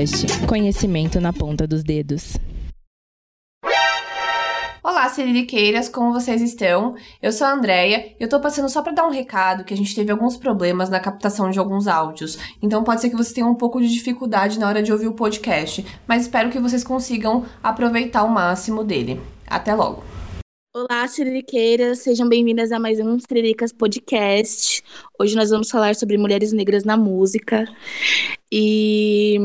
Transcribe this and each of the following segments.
Podcast. Conhecimento na ponta dos dedos. Olá, Siririqueiras, como vocês estão? Eu sou a Andrea e eu tô passando só para dar um recado que a gente teve alguns problemas na captação de alguns áudios. Então pode ser que vocês tenham um pouco de dificuldade na hora de ouvir o podcast, mas espero que vocês consigam aproveitar o máximo dele. Até logo! Olá, Siririqueiras, sejam bem-vindas a mais um Siriricas Podcast. Hoje nós vamos falar sobre mulheres negras na música. E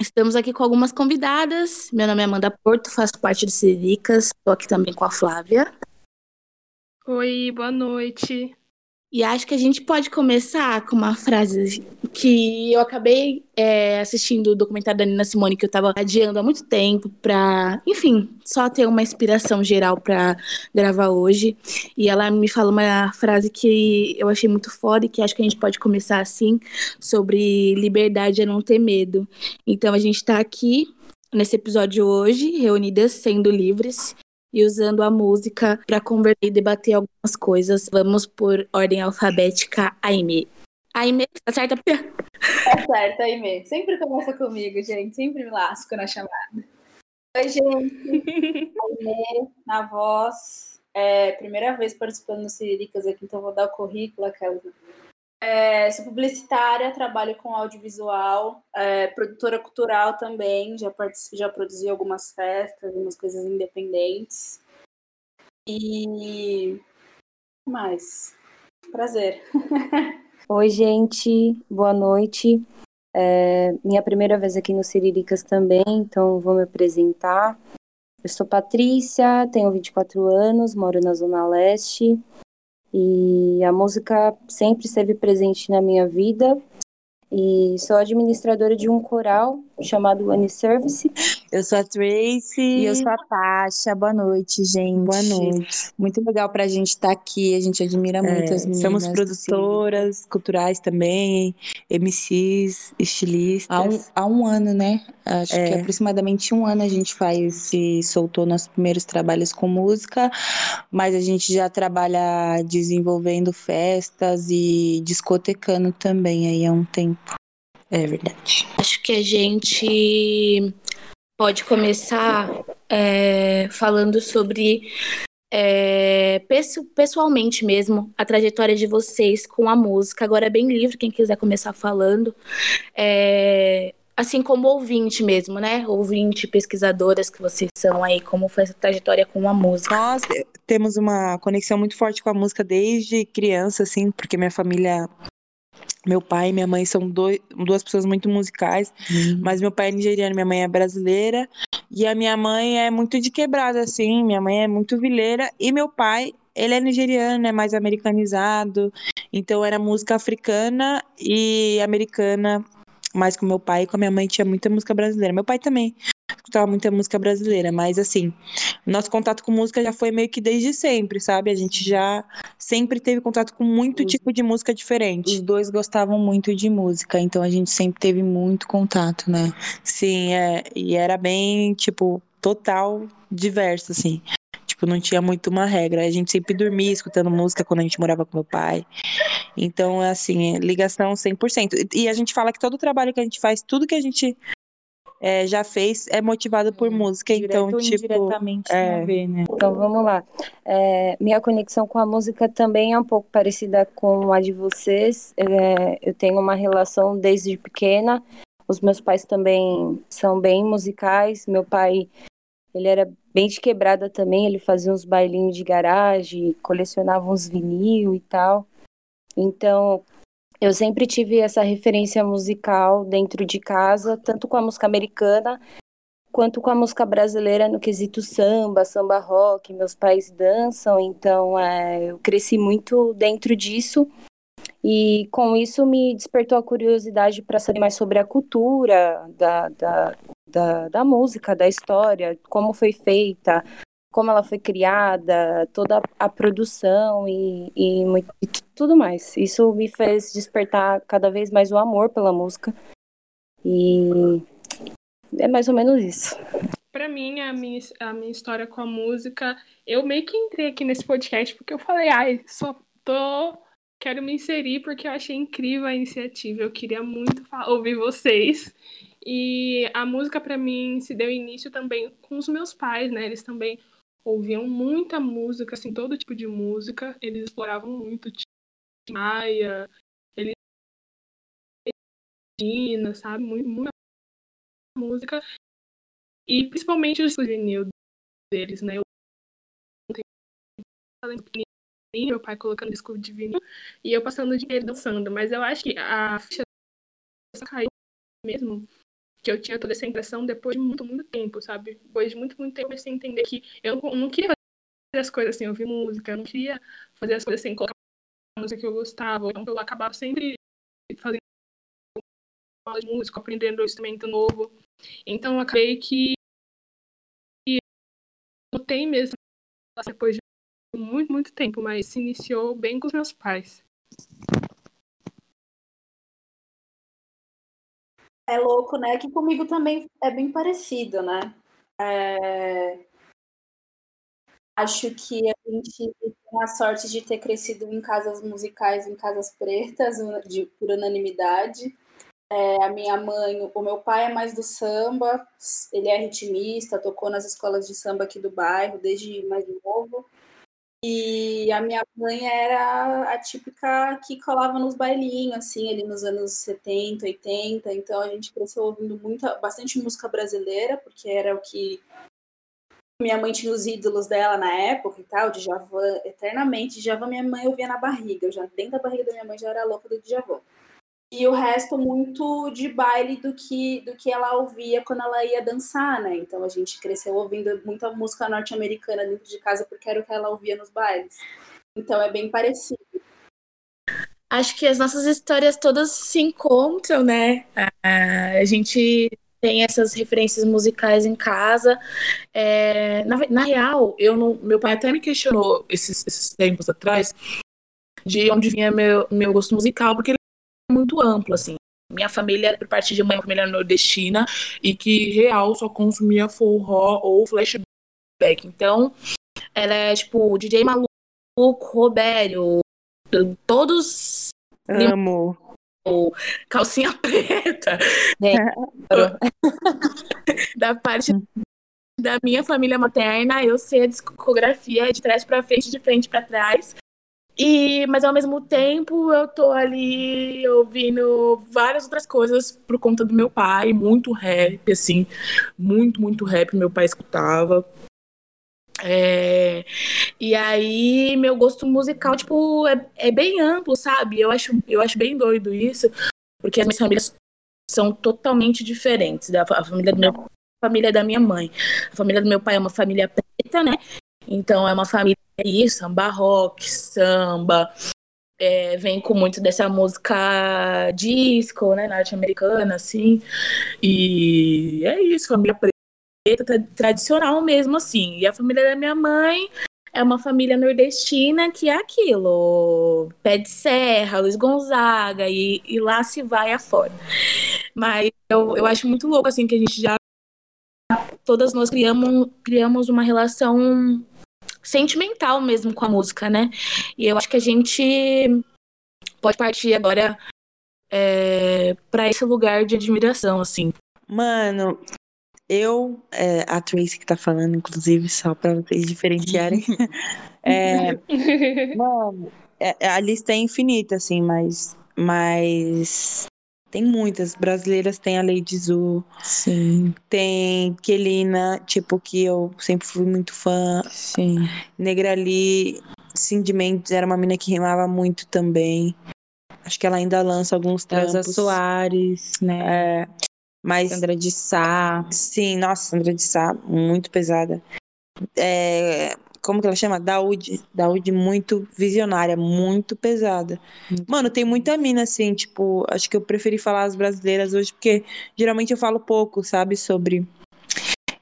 estamos aqui com algumas convidadas. Meu nome é Amanda Porto, faço parte do Siriricas, estou aqui também com a Flávia. Oi, boa noite. E acho que a gente pode começar com uma frase que eu acabei é, assistindo o documentário da Nina Simone que eu tava adiando há muito tempo pra, enfim, só ter uma inspiração geral pra gravar hoje. E ela me fala uma frase que eu achei muito foda e que acho que a gente pode começar assim, sobre liberdade é não ter medo. Então a gente tá aqui nesse episódio hoje, reunidas sendo livres e usando a música para conversar e debater algumas coisas. Vamos por ordem alfabética, Aime. Aime, tá certa? Tá certo, Aime. Sempre começa comigo, gente. Sempre me lasco na chamada. Oi, gente. Aime, na voz. É, primeira vez participando do Ciriricas aqui, então vou dar o currículo, aquelas. É, sou publicitária, trabalho com audiovisual, é, produtora cultural também, já, já produzi algumas festas, algumas coisas independentes. E mais. Prazer. Oi, gente, boa noite. É minha primeira vez aqui no Ciriricas também, então vou me apresentar. Eu sou Patrícia, tenho 24 anos, moro na Zona Leste. E a música sempre esteve presente na minha vida. E sou administradora de um coral chamado One Service. Eu sou a Tracy. E eu sou a Tasha. Boa noite, gente. Boa noite. Muito legal pra gente estar tá aqui. A gente admira muito é, as meninas. Somos produtoras culturais também, MCs, estilistas. Há um, há um ano, né? Acho é. que aproximadamente um ano a gente faz e soltou nossos primeiros trabalhos com música, mas a gente já trabalha desenvolvendo festas e discotecando também aí há um tempo. É verdade. Acho que a gente pode começar é, falando sobre é, pessoalmente mesmo, a trajetória de vocês com a música. Agora é bem livre, quem quiser começar falando. É, assim como ouvinte mesmo, né? Ouvinte, pesquisadoras que vocês são aí, como foi essa trajetória com a música? Nós temos uma conexão muito forte com a música desde criança, assim, porque minha família meu pai e minha mãe são dois, duas pessoas muito musicais, uhum. mas meu pai é nigeriano, minha mãe é brasileira. E a minha mãe é muito de quebrada, assim. Minha mãe é muito vileira. E meu pai, ele é nigeriano, é mais americanizado. Então era música africana e americana mais com meu pai e com a minha mãe tinha muita música brasileira. Meu pai também escutava muita música brasileira, mas assim, nosso contato com música já foi meio que desde sempre, sabe? A gente já sempre teve contato com muito os, tipo de música diferente. Os dois gostavam muito de música, então a gente sempre teve muito contato, né? Sim, é, e era bem, tipo, total diverso, assim. Tipo, não tinha muito uma regra. A gente sempre dormia escutando música quando a gente morava com meu pai. Então, assim, ligação 100%. E a gente fala que todo o trabalho que a gente faz, tudo que a gente é, já fez é motivado por é, música, então tipo diretamente é... a ver, né? Então vamos lá. É, minha conexão com a música também é um pouco parecida com a de vocês. É, eu tenho uma relação desde pequena. Os meus pais também são bem musicais. Meu pai ele era bem de quebrada também. Ele fazia uns bailinhos de garagem, colecionava uns vinil e tal. Então, eu sempre tive essa referência musical dentro de casa, tanto com a música americana quanto com a música brasileira no quesito samba, samba rock. Meus pais dançam, então é, eu cresci muito dentro disso. E com isso me despertou a curiosidade para saber mais sobre a cultura da, da, da, da música, da história, como foi feita, como ela foi criada, toda a produção e, e, e, tudo mais. Isso me fez despertar cada vez mais o amor pela música. E é mais ou menos isso. Para mim, a minha, a minha história com a música, eu meio que entrei aqui nesse podcast porque eu falei, ai, só tô quero me inserir porque eu achei incrível a iniciativa. Eu queria muito ouvir vocês. E a música para mim se deu início também com os meus pais, né? Eles também ouviam muita música, assim, todo tipo de música. Eles exploravam muito Maia, eles sabe? Muito, muita música. E principalmente o juvenil deles, né? Eu meu pai colocando disco de vinil e eu passando o dinheiro dançando. Mas eu acho que a ficha caiu mesmo que eu tinha toda essa impressão depois de muito, muito tempo, sabe? Depois de muito, muito tempo, eu comecei a entender que eu não queria fazer as coisas sem ouvir música, eu não queria fazer as coisas sem colocar música que eu gostava. Então, eu acabava sempre fazendo aula de música, aprendendo um instrumento novo. Então, eu acabei que notei mesmo depois de muito, muito tempo, mas se iniciou bem com os meus pais. É louco, né? Que comigo também é bem parecido, né? É... Acho que a gente tem a sorte de ter crescido em casas musicais, em casas pretas, de, por unanimidade. É, a minha mãe, o meu pai é mais do samba, ele é ritmista, tocou nas escolas de samba aqui do bairro desde mais novo. E a minha mãe era a típica que colava nos bailinhos, assim, ali nos anos 70, 80. Então a gente cresceu ouvindo muita, bastante música brasileira, porque era o que minha mãe tinha os ídolos dela na época e tal, de Javan, eternamente. Javan minha mãe ouvia na barriga, eu já dentro da barriga da minha mãe já era louca do Djavan e o resto muito de baile do que do que ela ouvia quando ela ia dançar, né? Então a gente cresceu ouvindo muita música norte-americana dentro de casa porque era o que ela ouvia nos bailes. Então é bem parecido. Acho que as nossas histórias todas se encontram, né? A gente tem essas referências musicais em casa. É, na, na, real, eu não, meu pai até me questionou esses, esses tempos atrás de onde vinha meu, meu gosto musical, porque ele muito amplo, assim. Minha família, por parte de mãe, uma família nordestina, e que real só consumia forró ou flashback. Então, ela é tipo DJ Maluco, Robério, todos. Amo. Calcinha preta. É. da parte da minha família materna, eu sei a discografia de trás para frente, de frente para trás. E, mas ao mesmo tempo eu tô ali ouvindo várias outras coisas por conta do meu pai, muito rap, assim, muito, muito rap meu pai escutava. É, e aí meu gosto musical, tipo, é, é bem amplo, sabe? Eu acho, eu acho bem doido isso, porque as minhas famílias são totalmente diferentes. Da, a família do meu família da minha mãe. A família do meu pai é uma família preta, né? Então é uma família aí, samba rock, samba, é, vem com muito dessa música disco, né, norte-americana, assim. E é isso, família preta tradicional mesmo, assim. E a família da minha mãe é uma família nordestina que é aquilo, pé de serra, Luiz Gonzaga, e, e lá se vai afora. Mas eu, eu acho muito louco, assim, que a gente já todas nós criamos, criamos uma relação sentimental mesmo com a música, né? E eu acho que a gente pode partir agora é, para esse lugar de admiração, assim. Mano, eu, é, a Tracy que tá falando, inclusive, só para vocês diferenciarem. é, mano, é, a lista é infinita, assim, mas, mas tem muitas. Brasileiras tem a Lady Zu. Sim. Tem Kelina, tipo, que eu sempre fui muito fã. Sim. Negrali, Cindy Mendes era uma mina que rimava muito também. Acho que ela ainda lança alguns trampos. Elza Soares, né? É, mas... Sandra de Sá. Sim, nossa, Sandra de Sá, muito pesada. É, como que ela chama? Daúde. Daúde muito visionária, muito pesada. Mano, tem muita mina assim, tipo, acho que eu preferi falar as brasileiras hoje, porque geralmente eu falo pouco, sabe, sobre.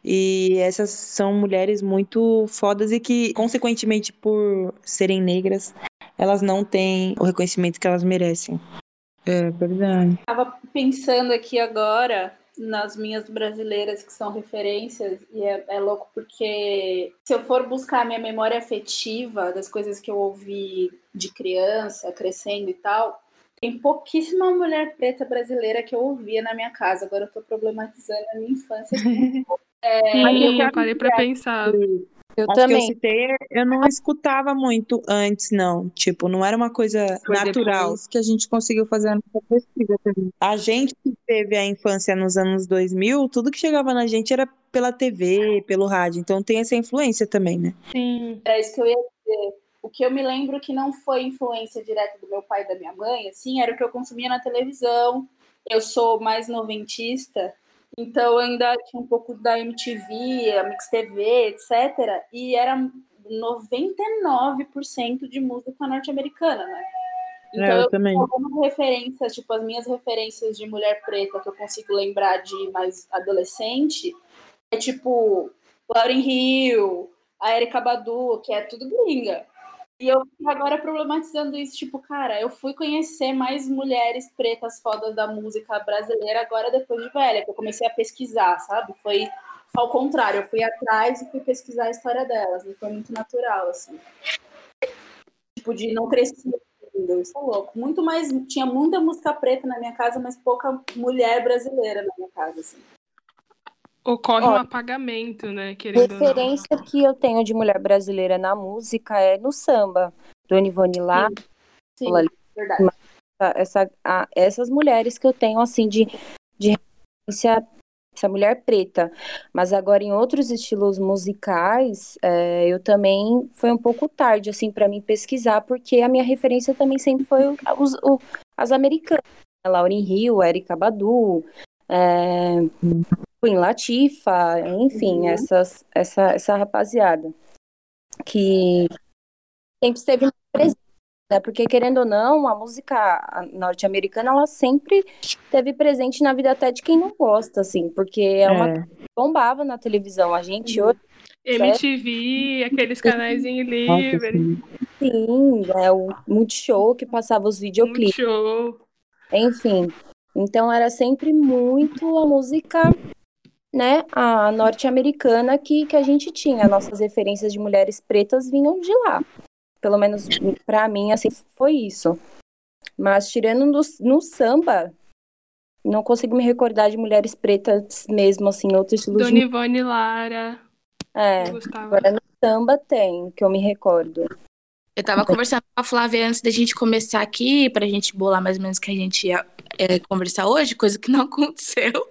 E essas são mulheres muito fodas e que, consequentemente, por serem negras, elas não têm o reconhecimento que elas merecem. É verdade. Tava pensando aqui agora nas minhas brasileiras que são referências, e é, é, louco porque se eu for buscar a minha memória afetiva das coisas que eu ouvi de criança, crescendo e tal, tem pouquíssima mulher preta brasileira que eu ouvia na minha casa. Agora eu tô problematizando a minha infância. é, Sim, eu parei pra pensar. Eu As também. Que eu citei, eu não escutava muito antes, não. Tipo, não era uma coisa Foi natural. que a gente conseguiu fazer a nossa pesquisa também. A gente que teve a infância nos anos 2000, tudo que chegava na gente era pela TV, pelo rádio. Então tem essa influência também, né? Sim. É isso que eu ia dizer. O que eu me lembro que não foi influência direta do meu pai e da minha mãe, assim, era o que eu consumia na televisão. Eu sou mais noventista, então ainda tinha um pouco da MTV, a Mix TV, etc. E era 99% de música norte-americana, né? Então, é, eu, eu também. algumas referências, tipo, as minhas referências de mulher preta que eu consigo lembrar de mais adolescente é tipo Lauryn Hill, a Erika Badu, que é tudo gringa. E eu agora problematizando isso, tipo, cara, eu fui conhecer mais mulheres pretas fodas da música brasileira agora depois de velha, que eu comecei a pesquisar, sabe? Foi ao contrário, eu fui atrás e fui pesquisar a história delas, e foi muito natural, assim. Tipo, de não crescer isso é louco. Muito mais, tinha muita música preta na minha casa, mas pouca mulher brasileira na minha casa, assim. Ocorre Ó, um apagamento, né? Querendo referência que eu tenho de mulher brasileira na música é no samba, Dona Ivone Lá. Sim, verdade. Essa, a, essas mulheres que eu tenho, assim, de, de referência, essa mulher preta. Mas agora, em outros estilos musicais, é, eu também, foi um pouco tarde, assim, para mim pesquisar, porque a minha referência também sempre foi os, o, as americanas. Lauryn Hill, Erika Badu, é, Queen Latifa, enfim, uhum. essas, essa, essa rapaziada que sempre esteve presente, né? Porque querendo ou não, a música norte-americana ela sempre esteve presente na vida até de quem não gosta, assim, porque é uma é. bombava na televisão. A gente hoje MTV, aqueles canais em livre. Sim, é o Multishow que passava os videoclipes. Multishow. Enfim, então era sempre muito a música né, a norte-americana que, que a gente tinha. Nossas referências de mulheres pretas vinham de lá. Pelo menos para mim, assim, foi isso. Mas tirando no, no samba, não consigo me recordar de mulheres pretas mesmo, assim, outros estilos Dona de... Ivone Lara. É, agora no samba tem, que eu me recordo. Eu tava conversando com a Flávia antes da gente começar aqui, pra gente bolar mais ou menos o que a gente ia é, conversar hoje, coisa que não aconteceu.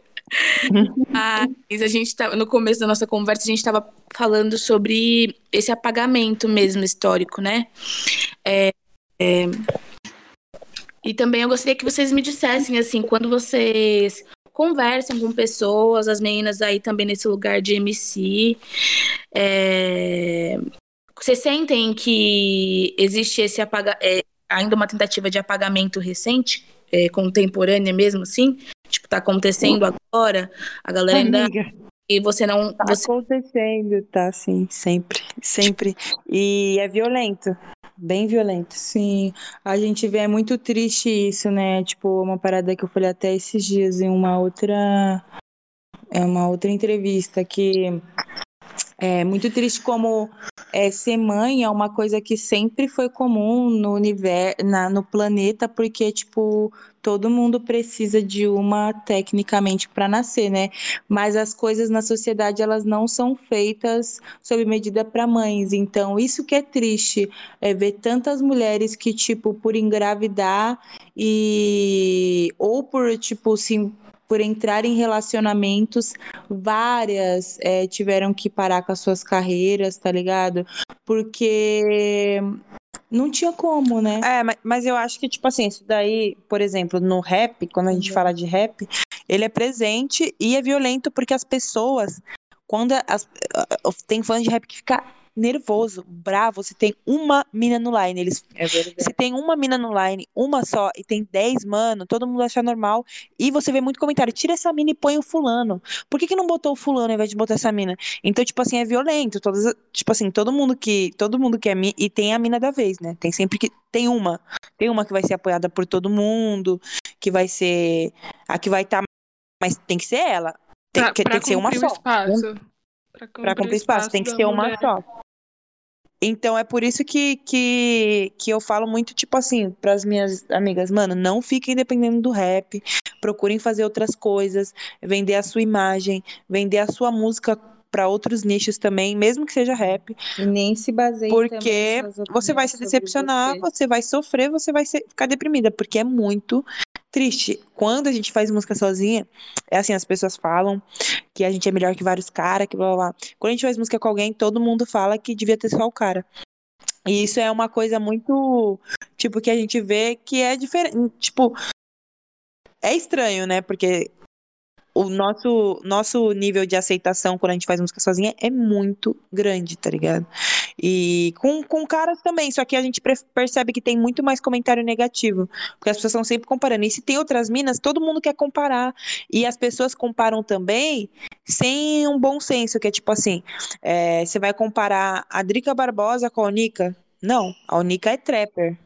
Mas a gente tá, no começo da nossa conversa, a gente estava falando sobre esse apagamento mesmo histórico, né? É, é, e também eu gostaria que vocês me dissessem, assim, quando vocês conversam com pessoas, as meninas aí também nesse lugar de MC, é, vocês sentem que existe esse apaga, é, ainda uma tentativa de apagamento recente, é, contemporânea mesmo, assim? Tipo, tá acontecendo agora, a galera ainda. Amiga. E você não. Tá você... acontecendo, tá, sim, sempre, sempre. E é violento, bem violento. Sim, a gente vê, é muito triste isso, né? Tipo, uma parada que eu falei até esses dias em uma outra. É uma outra entrevista que é muito triste como é, ser mãe é uma coisa que sempre foi comum no universo, na, no planeta, porque, tipo, todo mundo precisa de uma tecnicamente para nascer, né? Mas as coisas na sociedade elas não são feitas sob medida para mães. Então, isso que é triste, é ver tantas mulheres que tipo por engravidar e ou por tipo sim por entrar em relacionamentos, várias é, tiveram que parar com as suas carreiras, tá ligado? Porque não tinha como, né? É, mas, mas eu acho que, tipo assim, isso daí, por exemplo, no rap, quando a gente uhum. fala de rap, ele é presente e é violento porque as pessoas, quando as, tem fãs de rap que fica nervoso, bravo, se tem uma mina no line. Eles, é se tem uma mina no line, uma só, e tem 10, mano, todo mundo acha normal. E você vê muito comentário: tira essa mina e põe o fulano. Por que, que não botou o fulano ao invés de botar essa mina? Então, tipo assim, é violento. Todas, tipo assim, todo mundo que. Todo mundo que é mina. E tem a mina da vez, né? Tem sempre que. Tem uma. Tem uma que vai ser apoiada por todo mundo, que vai ser. A que vai estar tá mas tem que ser ela. Tem, pra, que, pra tem que ser uma só. espaço. Pra cumprir, espaço, tem que ser uma mulher. só. Então é por isso que, que, que eu falo muito, tipo assim, pras minhas amigas, mano, não fiquem dependendo do rap, procurem fazer outras coisas, vender a sua imagem, vender a sua música pra outros nichos também, mesmo que seja rap, E nem se baseie porque você vai se decepcionar, você. você vai sofrer, você vai ser- ficar deprimida, porque é muito triste. Quando a gente faz música sozinha, é assim, as pessoas falam que a gente é melhor que vários caras, que blá blá blá. Quando a gente faz música com alguém, todo mundo fala que devia ter só o cara. E isso é uma coisa muito, tipo, que a gente vê que é diferente, tipo, é estranho, né? Porque o nosso, nosso nível de aceitação quando a gente faz música sozinha é muito grande, tá ligado? E com, com caras também, só que a gente percebe que tem muito mais comentário negativo, porque as pessoas estão sempre comparando. E se tem outras minas, todo mundo quer comparar. E as pessoas comparam também sem um bom senso, que é tipo assim, é, você vai comparar a Drica Barbosa com a Onika? Não, a Onika é trapper.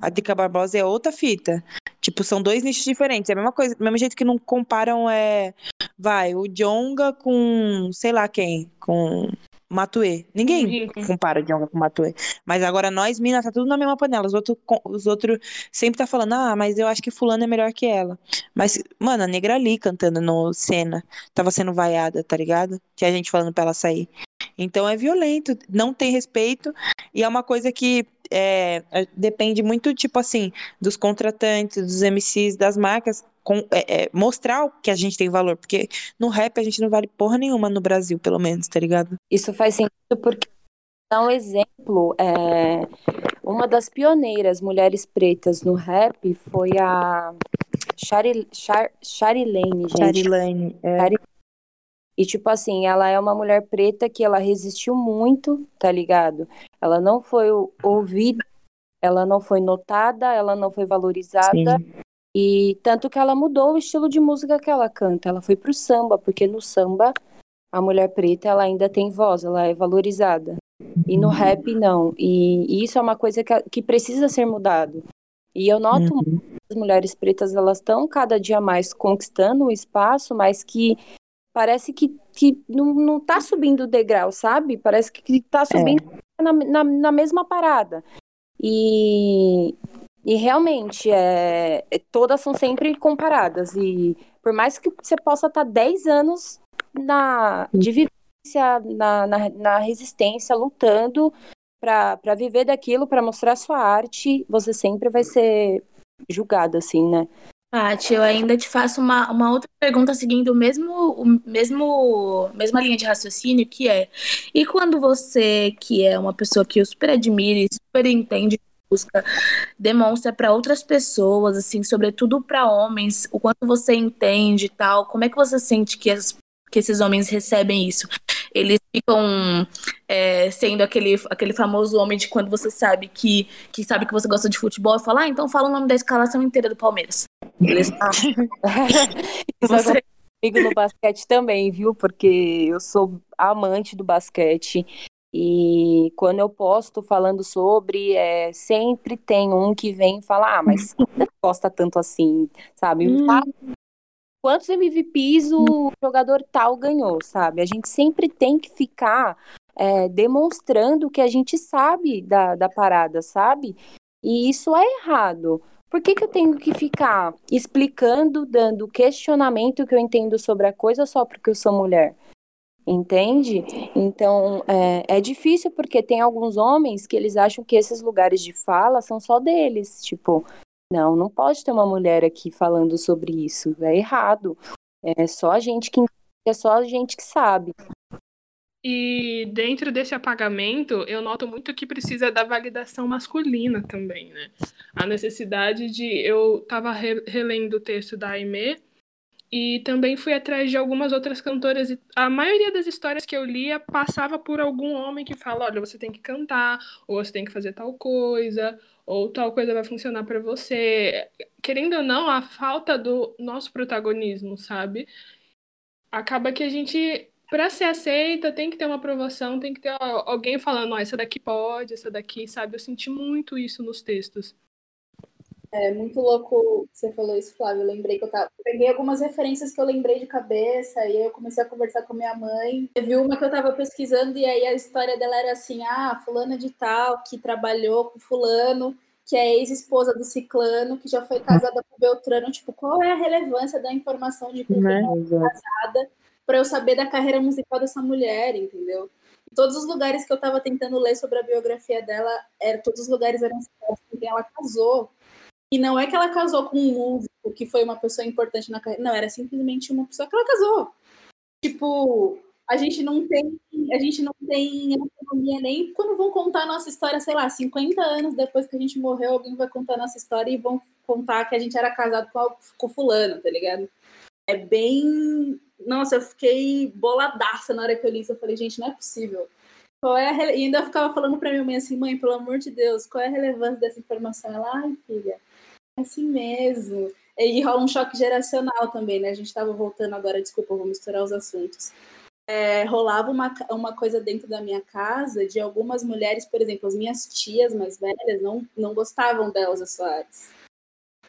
A Drica Barbosa é outra fita. Tipo, são dois nichos diferentes. É a mesma coisa, do mesmo jeito que não comparam é, vai, o Jonga com, sei lá quem, com Matuê. Ninguém compara o Jonga com Matuê. Mas agora nós, minas, tá tudo na mesma panela. Os outros os outro sempre tá falando, ah, mas eu acho que fulano é melhor que ela. Mas, mano, a Negra ali cantando no Cena, tava sendo vaiada, tá ligado? Tinha gente falando pra ela sair. Então é violento, não tem respeito, e é uma coisa que é, é, depende muito, tipo assim, dos contratantes, dos MCs, das marcas, com- é, é, mostrar que a gente tem valor, porque no rap a gente não vale porra nenhuma no Brasil, pelo menos, tá ligado? Isso faz sentido porque, dá um exemplo, é, uma das pioneiras mulheres pretas no rap foi a Shari, Char, Charilene, gente. Charilane, é, Chari- E, tipo assim, ela é uma mulher preta que ela resistiu muito, tá ligado? Ela não foi ouvida, ela não foi notada, ela não foi valorizada. sim. E tanto que ela mudou o estilo de música que ela canta. Ela foi pro samba, porque no samba a mulher preta ela ainda tem voz, ela é valorizada. E no rap não. E, e isso é uma coisa que, que precisa ser mudado. E eu noto Uhum. muito que as mulheres pretas elas estão cada dia mais conquistando o espaço, mas que parece que, que não, não tá subindo o degrau, sabe? Parece que, que tá subindo na, na, na mesma parada. E, e realmente, é, é- todas são sempre comparadas. E por mais que você possa estar 10 anos na, de vivência, na, na, na resistência, lutando para viver daquilo, para mostrar sua arte, você sempre vai ser julgado, assim, né? Paty, eu ainda te faço uma, uma outra pergunta seguindo o mesmo, o mesmo, mesma linha de raciocínio, que é, e quando você, que é uma pessoa que eu super admiro e super entende de música, demonstra para outras pessoas, assim, sobretudo para homens, o quanto você entende e tal, como é que você sente que, as, que esses homens recebem isso? Eles ficam é, sendo aquele, aquele famoso homem de quando você sabe que, que sabe que você gosta de futebol e fala, ah, então fala o nome da escalação inteira do Palmeiras. Eles, Você- comigo no basquete também, viu? Porque eu sou amante do basquete. E quando eu posto falando sobre, é, sempre tem um que vem e fala, ah, mas você não gosta tanto assim, sabe? Fala quantos MVPs o jogador tal ganhou, sabe? A gente sempre tem que ficar é, demonstrando que a gente sabe da, da parada, sabe? E isso é errado. Por que, que eu tenho que ficar explicando, dando questionamento que eu entendo sobre a coisa só porque eu sou mulher? Entende? Então, é, é difícil porque tem alguns homens que eles acham que esses lugares de fala são só deles. Tipo, não, não pode ter uma mulher aqui falando sobre isso. É errado. É só a gente que é só a gente que sabe. E dentro desse apagamento, eu noto muito que precisa da validação masculina também, né? A necessidade de. Eu estava relendo o texto da Aimee e também fui atrás de algumas outras cantoras. A maioria das histórias que eu lia passava por algum homem que fala: olha, você tem que cantar, ou você tem que fazer tal coisa, ou tal coisa vai funcionar para você. Querendo ou não, a falta do nosso protagonismo, sabe? Acaba que a gente para ser aceita, tem que ter uma aprovação, tem que ter alguém falando, ó, essa daqui pode, essa daqui, sabe? Eu senti muito isso nos textos. É muito louco você falou isso, Flávio. Eu lembrei que eu tava. peguei algumas referências que eu lembrei de cabeça, e aí eu comecei a conversar com minha mãe. Teve uma que eu tava pesquisando, e aí a história dela era assim: ah, fulana de tal, que trabalhou com fulano, que é ex-esposa do Ciclano, que já foi casada com Beltrano. Tipo, qual é a relevância da informação de que Né? ela é casada para eu saber da carreira musical dessa mulher, entendeu? Todos os lugares que eu tava tentando ler sobre a biografia dela, era, todos os lugares eram cidades com ela casou. E não é que ela casou com um músico que foi uma pessoa importante na carreira. Não, era simplesmente uma pessoa que ela casou. Tipo, a gente não tem, a gente não tem autonomia nem quando vão contar a nossa história, sei lá, 50 anos depois que a gente morreu, alguém vai contar a nossa história e vão contar que a gente era casado com, a- com fulano, tá ligado? É bem. Nossa, eu fiquei boladaça na hora que eu li isso. Eu falei, gente, não é possível. Qual é rele- E ainda ficava falando pra minha mãe assim, mãe, pelo amor de Deus, qual é a relevância dessa informação? Ela, ai, filha, é assim mesmo. E rola um choque geracional também, né? A gente tava voltando agora, desculpa, vou misturar os assuntos. É, rolava uma, uma coisa dentro da minha casa de algumas mulheres, por exemplo, as minhas tias mais velhas não, não gostavam da Elza Soares.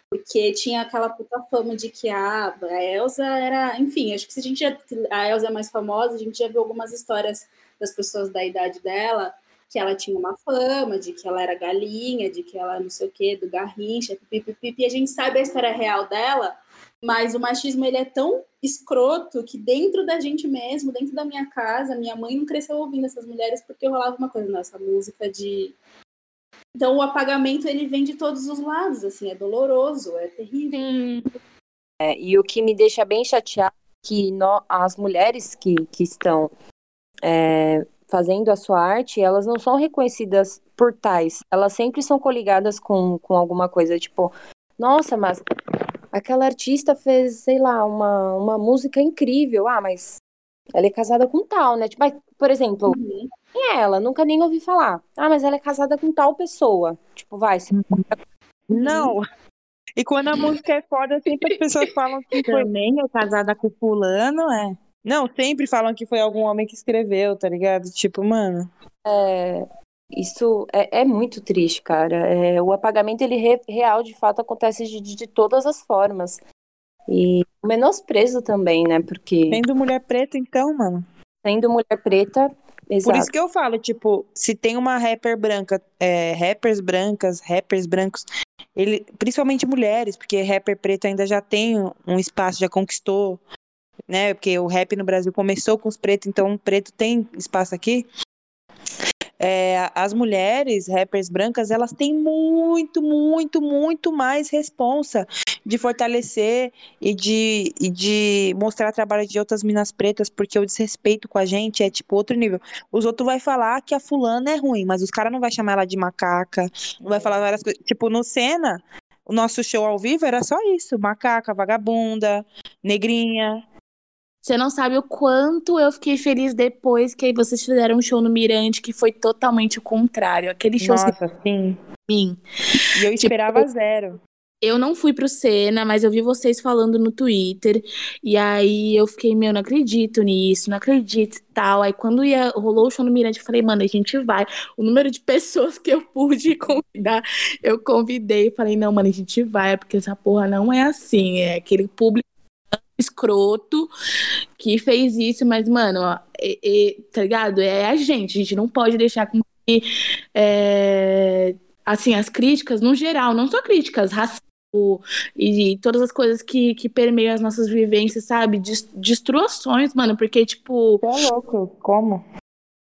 Porque tinha aquela puta fama de que ah, a Elza era. Enfim, acho que se a gente já. A Elza é mais famosa, a gente já viu algumas histórias das pessoas da idade dela, que ela tinha uma fama, de que ela era galinha, de que ela não sei o quê, do garrincha, pipipipi, e a gente sabe a história real dela, mas o machismo ele é tão escroto que dentro da gente mesmo, dentro da minha casa, minha mãe não cresceu ouvindo essas mulheres porque rolava uma coisa, nossa, música de então o apagamento ele vem de todos os lados, assim, é doloroso, é terrível. Sim. É, e o que me deixa bem chateado é que nó- as mulheres que, que estão é, fazendo a sua arte, elas não são reconhecidas por tais. Elas sempre são coligadas com, com alguma coisa, tipo, nossa, mas aquela artista fez, sei lá, uma, uma música incrível. Ah, mas ela é casada com tal, né? Tipo, mas, por exemplo, Uhum. quem é ela? Nunca nem ouvi falar. Ah, mas ela é casada com tal pessoa. Tipo, vai, se Não. E quando a música é foda, sempre as pessoas falam que foi Também é casada com fulano, é. Não, sempre falam que foi algum homem que escreveu, tá ligado? Tipo, mano. É, isso é, é muito triste, cara. É, o apagamento, ele re- real, de fato, acontece de, de todas as formas. E o menosprezo também, né? Porque Sendo mulher preta, então, mano. sendo mulher preta, Por exato. isso que eu falo, tipo, se tem uma rapper branca, é, rappers brancas, rappers brancos, ele, principalmente mulheres, porque rapper preto ainda já tem um espaço, já conquistou, né? Porque o rap no Brasil começou com os pretos, então o preto tem espaço aqui. É, as mulheres, rappers brancas, elas têm muito, muito, muito mais responsa de fortalecer e de, e de mostrar trabalho de outras minas pretas, porque o desrespeito com a gente é tipo outro nível. Os outros vai falar que a fulana é ruim, mas os caras não vai chamar ela de macaca, não vai falar várias coisas. Tipo, no Senna, o nosso show ao vivo era só isso: macaca, vagabunda, negrinha. Você não sabe o quanto eu fiquei feliz depois que aí vocês fizeram um show no Mirante que foi totalmente o contrário. Aquele show Nossa, sim. mim. E eu esperava zero. Eu não fui pro Cena, mas eu vi vocês falando no Twitter. E aí eu fiquei, meu, não acredito nisso, não acredito e tal. Aí quando ia, rolou o show no Mirante, eu falei, mano, a gente vai. O número de pessoas que eu pude convidar, eu convidei. Falei, não, mano, a gente vai, porque essa porra não é assim. É aquele público escroto que fez isso, mas, mano, ó, é- é- tá ligado? É a gente, a gente não pode deixar com que. é, assim, as críticas, no geral, não só críticas, racismo e todas as coisas que, que permeiam as nossas vivências, sabe? Des- Destruações, mano, porque, tipo, é louco, como?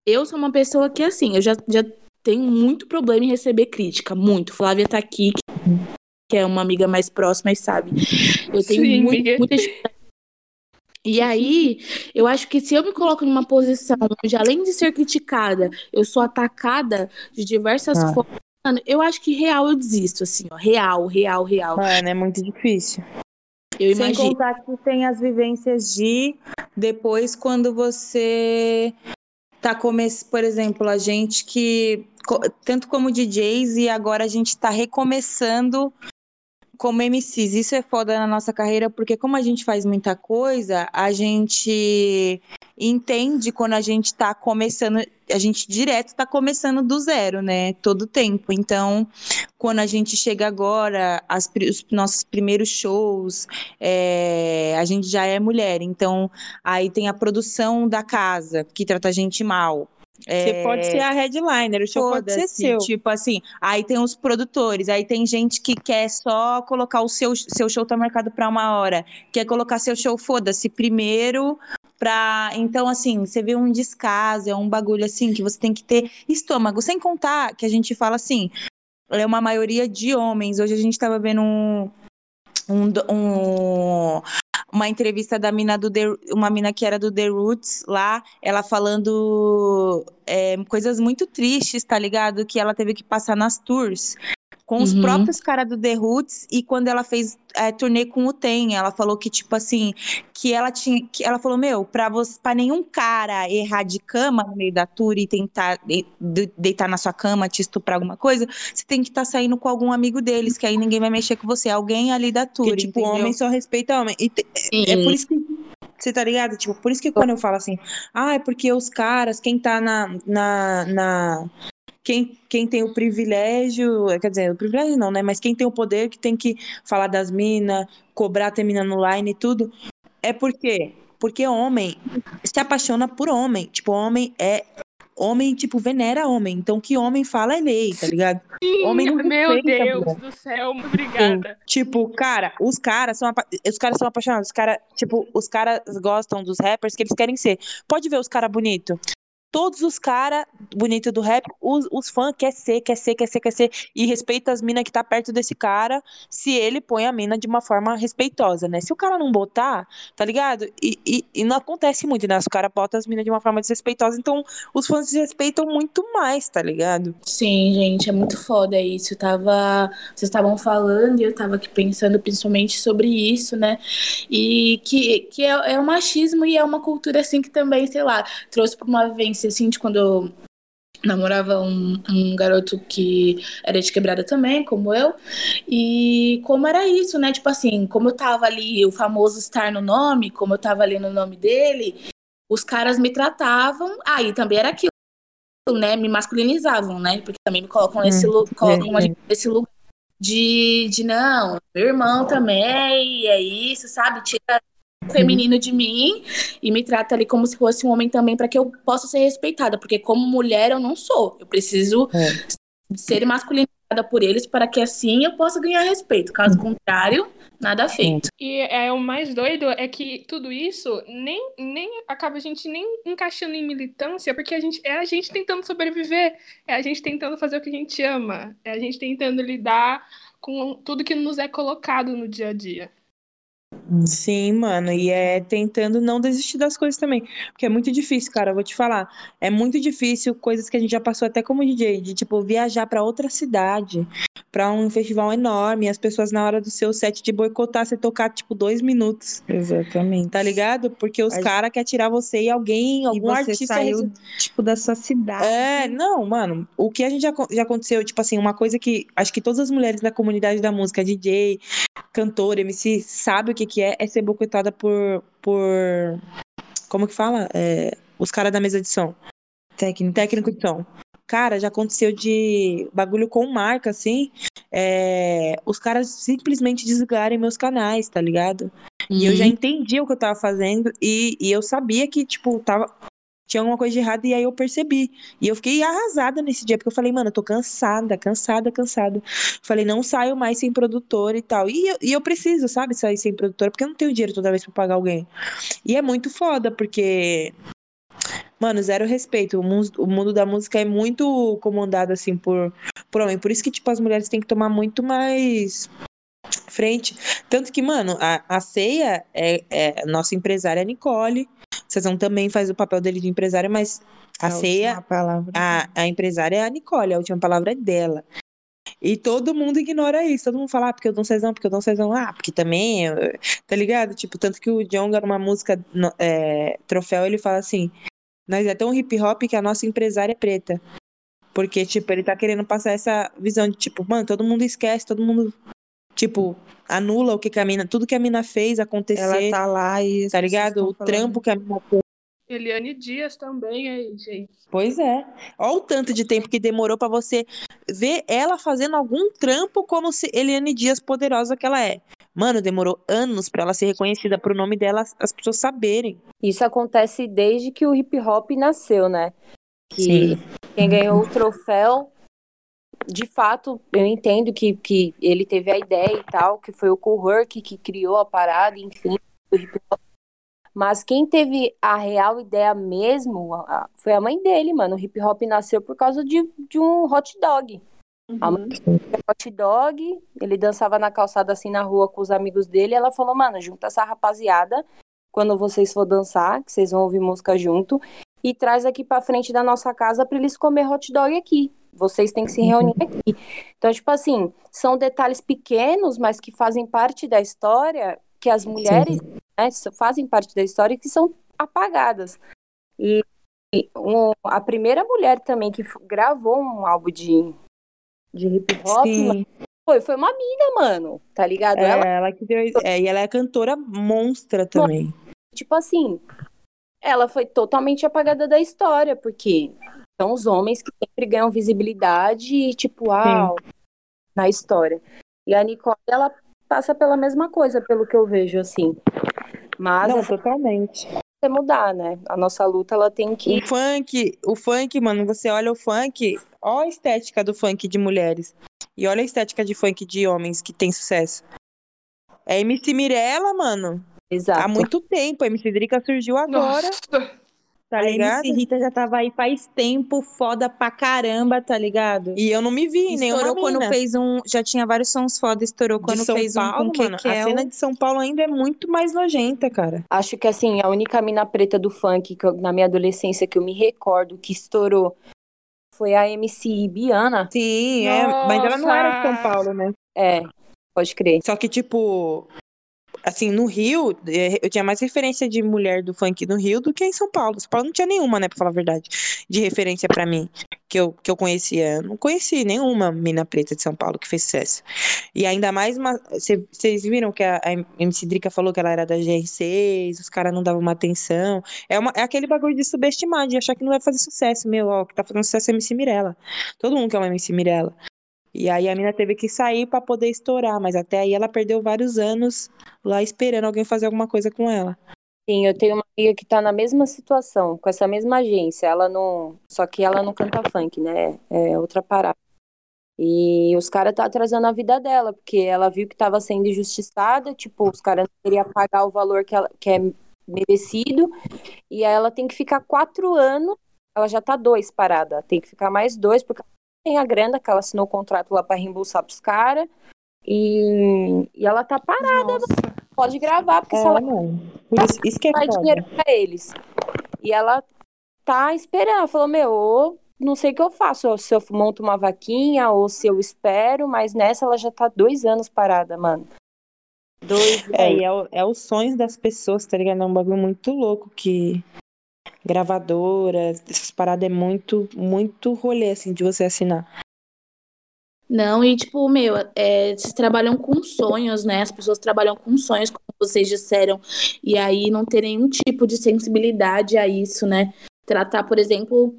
eu sou uma pessoa que, assim, eu já, já tenho muito problema em receber crítica, muito. Flávia tá aqui, que, que é uma amiga mais próxima e sabe. Eu tenho Sim, muito, muita dificuldade. E aí, eu acho que se eu me coloco numa posição onde, além de ser criticada, eu sou atacada de diversas Ah. formas, mano, eu acho que real eu desisto, assim, ó. Real, real, real. Mano, é muito difícil. Eu Sem imagino. contar que tem as vivências de depois quando você tá começando, por exemplo, a gente que tanto como DJs e agora a gente tá recomeçando como MCs, isso é foda na nossa carreira, porque como a gente faz muita coisa, a gente entende quando a gente tá começando, a gente direto tá começando do zero, né? Todo tempo. Então, quando a gente chega agora, as, os nossos primeiros shows, é, a gente já é mulher. Então, aí tem a produção da casa, que trata a gente mal. É... Você pode ser a headliner, o show pode ser seu. Tipo assim, aí tem os produtores, aí tem gente que quer só colocar o seu, seu show tá marcado para uma hora, quer colocar seu show, foda-se, primeiro pra... Então, assim, você vê um descaso, é um bagulho assim, que você tem que ter estômago, sem contar que a gente fala assim, é uma maioria de homens, hoje a gente tava vendo um... Um, um, uma entrevista da mina do The, uma mina que era do The Roots lá, ela falando é, coisas muito tristes, tá ligado? Que ela teve que passar nas tours com os uhum. próprios caras do The Roots e quando ela fez é, turnê com o Tem, ela falou que tipo assim, que ela tinha, que ela falou, meu, para você, para nenhum cara errar de cama no meio da tour e tentar de, de, deitar na sua cama, te estuprar alguma coisa, você tem que estar tá saindo com algum amigo deles, que aí ninguém vai mexer com você, alguém ali da tour, que, tipo, entendeu? homem só respeita homem. E te, é por isso que você tá ligado? Tipo, por isso que quando eu falo assim, ah, é porque os caras, quem tá na, na, na, quem, quem tem o privilégio, quer dizer, o privilégio não, né? Mas quem tem o poder que tem que falar das minas, cobrar ter mina no line e tudo, é porque porque homem se apaixona por homem. Tipo, homem é homem, tipo, venera homem. Então, que homem fala é lei, tá ligado? Sim, homem não meu Deus do céu, obrigada. Tipo, cara, os caras são os caras são apaixonados, os cara, tipo, os caras gostam dos rappers que eles querem ser. Pode ver os caras bonitos todos os caras bonitos do rap, os, os fãs quer ser, quer ser, quer ser, quer ser, e respeita as minas que tá perto desse cara, se ele põe a mina de uma forma respeitosa, né? Se o cara não botar, tá ligado? E, e, e não acontece muito, né? Se o cara bota as minas de uma forma desrespeitosa, então os fãs desrespeitam muito mais, tá ligado? Sim, gente, é muito foda isso. Eu tava. Vocês estavam falando e eu tava aqui pensando principalmente sobre isso, né? E que, que é, é o machismo e é uma cultura assim que também, sei lá, trouxe pra uma vivência assim, de quando eu namorava um, um, garoto que era de quebrada também, como eu. E como era isso, né? Tipo assim, como eu tava ali, o famoso estar no nome, como eu tava ali no nome dele, os caras me tratavam. Aí ah, também era aquilo, né? Me masculinizavam, né? Porque também me colocam nesse, hum, colocam é, é. nesse lugar de, de não, meu irmão também, é isso, sabe? Tira feminino de mim e me trata ali como se fosse um homem também para que eu possa ser respeitada, porque como mulher eu não sou. Eu preciso é. ser masculinizada por eles para que assim eu possa ganhar respeito. Caso contrário, nada feito. E é o mais doido é que tudo isso nem, nem acaba a gente nem encaixando em militância, porque a gente é a gente tentando sobreviver, é a gente tentando fazer o que a gente ama, é a gente tentando lidar com tudo que nos é colocado no dia a dia. Sim, mano, e é tentando não desistir das coisas também, porque é muito difícil, cara, eu vou te falar, é muito difícil coisas que a gente já passou até como DJ, de tipo viajar para outra cidade, para um festival enorme, e as pessoas na hora do seu set de boicotar você tocar tipo dois minutos. Exatamente. Tá ligado? Porque os caras querem tirar você e alguém, algum e você artista saiu tipo da sua cidade. É, não, mano, o que a gente já, já aconteceu, tipo assim, uma coisa que acho que todas as mulheres da comunidade da música, DJ, cantor, MC, sabe o que que é, é ser boicotada por, por. Como que fala? É, os caras da mesa de som. Técnico, técnico de som. Cara, já aconteceu de bagulho com marca, assim. É, os caras simplesmente desligarem meus canais, tá ligado? Uhum. E eu já uhum. entendi o que eu tava fazendo e, e eu sabia que, tipo, tava, tinha alguma coisa de errado e aí eu percebi. E eu fiquei arrasada nesse dia, porque eu falei, mano, eu tô cansada, cansada, cansada. Falei, não saio mais sem produtor e tal. E eu, e eu preciso, sabe, sair sem produtor, porque eu não tenho dinheiro toda vez pra pagar alguém. E é muito foda, porque. Mano, zero respeito. O mundo, o mundo da música é muito comandado, assim, por, por homem. Por isso que, tipo, as mulheres têm que tomar muito mais frente. Tanto que, mano, a, a ceia é, é nossa empresária Nicole. Cezão também faz o papel dele de empresária, mas a, a ceia, palavra. A, a empresária é a Nicole, a última palavra é dela. E todo mundo ignora isso. Todo mundo fala, ah, porque eu dou um Cezão, porque eu dou um Cezão. Ah, porque também, tá ligado? Tipo, tanto que o Jonga, numa música, é, Troféu, ele fala assim, nós é tão hip hop que a nossa empresária é preta. Porque, tipo, ele tá querendo passar essa visão de, tipo, mano, todo mundo esquece, todo mundo Tipo, anula o que, que a mina, tudo que a mina fez acontecer. Ela tá lá e. Tá ligado? O trampo que a mina fez. Eliane Dias também aí, gente. Pois é. Olha o tanto de tempo que demorou para você ver ela fazendo algum trampo como se Eliane Dias poderosa que ela é. Mano, demorou anos para ela ser reconhecida pro nome dela, as pessoas saberem. Isso acontece desde que o hip hop nasceu, né? Que Sim. quem ganhou o troféu, de fato, eu entendo que, que ele teve a ideia e tal, que foi o Herc que criou a parada, enfim, o hip hop. Mas quem teve a real ideia mesmo a- a- foi a mãe dele, mano. O hip hop nasceu por causa de, de um hot dog. A mãe hot dog, ele dançava na calçada assim na rua com os amigos dele. E ela falou, mano, junta essa rapaziada quando vocês for dançar, que vocês vão ouvir música junto, e traz aqui pra frente da nossa casa pra eles comer hot dog aqui. Vocês têm que se reunir aqui. Então, tipo assim, são detalhes pequenos, mas que fazem parte da história, que as mulheres né, fazem parte da história e que são apagadas. E, e um- a primeira mulher também que gravou um álbum de, de hip hop Sim. foi, foi uma mina, mano, tá ligado? É, Ela, ela que deu. É, e ela é cantora monstra também. tipo assim, ela foi totalmente apagada da história, porque são os homens que sempre ganham visibilidade e, tipo, uau, na história. E a Nicole, ela passa pela mesma coisa, pelo que eu vejo, assim. Mas Não, essa totalmente. é mudar, né? A nossa luta, ela tem que. O funk, o funk, mano, você olha o funk, olha a estética do funk de mulheres. E olha a estética de funk de homens que tem sucesso. É MC Mirella, mano. Exato. Há muito tempo. A MC Drica surgiu agora, Nossa. Tá A ligado? MC Rita já tava aí faz tempo, foda pra caramba, tá ligado? E eu não me vi em nenhuma Estourou quando mina. fez um. Já tinha vários sons foda, estourou de quando São fez Paulo, um com mano. A cena de São Paulo ainda é muito mais nojenta, cara. Acho que assim, a única mina preta do funk que eu- na minha adolescência que eu me recordo que estourou foi a MC Biana. Sim, é. Mas ela não era de São. Paulo, né? É, pode crer. Só que, tipo, assim, no Rio, eh, eu tinha mais referência de mulher do funk no Rio do que em São Paulo. São Paulo não tinha nenhuma, né, pra falar a verdade, de referência pra mim, que eu, que eu conhecia. Não conheci nenhuma mina preta de São Paulo que fez sucesso. E ainda mais, vocês viram que a, a MC Drica falou que ela era da GR6, os caras não davam uma atenção. É, uma, é aquele bagulho de subestimar, de achar que não vai fazer sucesso, meu, ó, que tá fazendo sucesso é MC Mirella. Todo mundo quer uma MC Mirella. E aí a mina teve que sair pra poder estourar, mas até aí ela perdeu vários anos lá esperando alguém fazer alguma coisa com ela. Sim, eu tenho uma amiga que tá na mesma situação, com essa mesma agência. Ela não. Só que ela não canta funk, né? É outra parada. E os caras tá atrasando a vida dela, porque ela viu que tava sendo injustiçada, tipo, os caras não queriam pagar o valor que, ela, que é merecido. E aí ela tem que ficar quatro anos, ela já tá dois parada. Tem que ficar mais dois, porque tem a grana, que ela assinou o contrato lá pra reembolsar pros caras. E, e ela tá parada, pode gravar, porque se ela não. Por isso, isso que é dinheiro pra eles. E ela tá esperando. Ela falou, meu, não sei o que eu faço, se eu monto uma vaquinha, ou se eu espero, mas nessa ela já tá dois anos parada, mano. Dois É, anos. e é, o- é os sonhos das pessoas, tá ligado? É um bagulho muito louco que gravadoras, essas paradas é muito, muito rolê, assim, de você assinar. Não, e tipo, meu, é, vocês trabalham com sonhos, né? As pessoas trabalham com sonhos, como vocês disseram, e aí não ter nenhum tipo de sensibilidade a isso, né? Tratar, por exemplo,